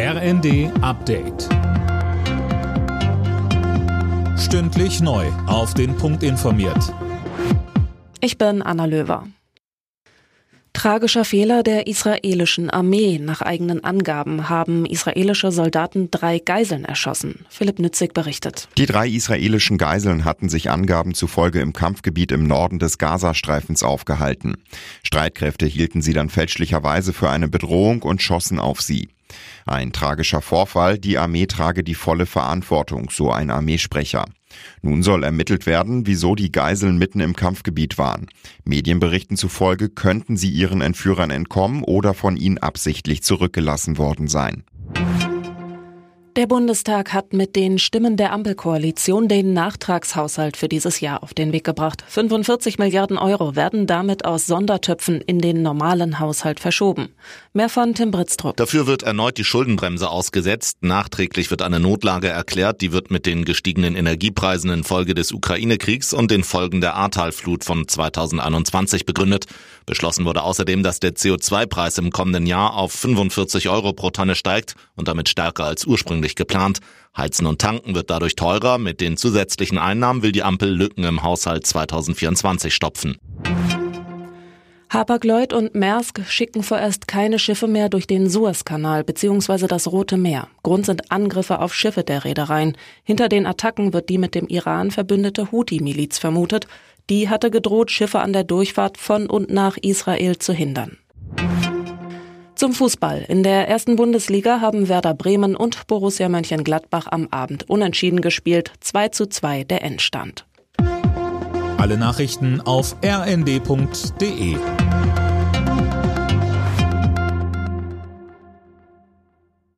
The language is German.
RND Update. Stündlich neu. Auf den Punkt informiert. Ich bin Anna Löwer. Tragischer Fehler der israelischen Armee. Nach eigenen Angaben haben israelische Soldaten drei Geiseln erschossen. Philipp Nützig berichtet. Die drei israelischen Geiseln hatten sich Angaben zufolge im Kampfgebiet im Norden des Gazastreifens aufgehalten. Streitkräfte hielten sie dann fälschlicherweise für eine Bedrohung und schossen auf sie. Ein tragischer Vorfall, die Armee trage die volle Verantwortung, so ein Armeesprecher. Nun soll ermittelt werden, wieso die Geiseln mitten im Kampfgebiet waren. Medienberichten zufolge könnten sie ihren Entführern entkommen oder von ihnen absichtlich zurückgelassen worden sein. Der Bundestag hat mit den Stimmen der Ampelkoalition den Nachtragshaushalt für dieses Jahr auf den Weg gebracht. 45 Milliarden Euro werden damit aus Sondertöpfen in den normalen Haushalt verschoben. Mehr von Tim Britztrup. Dafür wird erneut die Schuldenbremse ausgesetzt. Nachträglich wird eine Notlage erklärt. Die wird mit den gestiegenen Energiepreisen infolge des Ukraine-Kriegs und den Folgen der Ahrtalflut von 2021 begründet. Beschlossen wurde außerdem, dass der CO2-Preis im kommenden Jahr auf 45 Euro pro Tonne steigt und damit stärker als ursprünglich ursprünglich geplant. Heizen und Tanken wird dadurch teurer. Mit den zusätzlichen Einnahmen will die Ampel Lücken im Haushalt 2024 stopfen. Hapag-Lloyd und Maersk schicken vorerst keine Schiffe mehr durch den Suezkanal bzw. das Rote Meer. Grund sind Angriffe auf Schiffe der Reedereien. Hinter den Attacken wird die mit dem Iran verbündete Houthi-Miliz vermutet. Die hatte gedroht, Schiffe an der Durchfahrt von und nach Israel zu hindern. Zum Fußball. In der ersten Bundesliga haben Werder Bremen und Borussia Mönchengladbach am Abend unentschieden gespielt. 2 zu 2 der Endstand. Alle Nachrichten auf rnd.de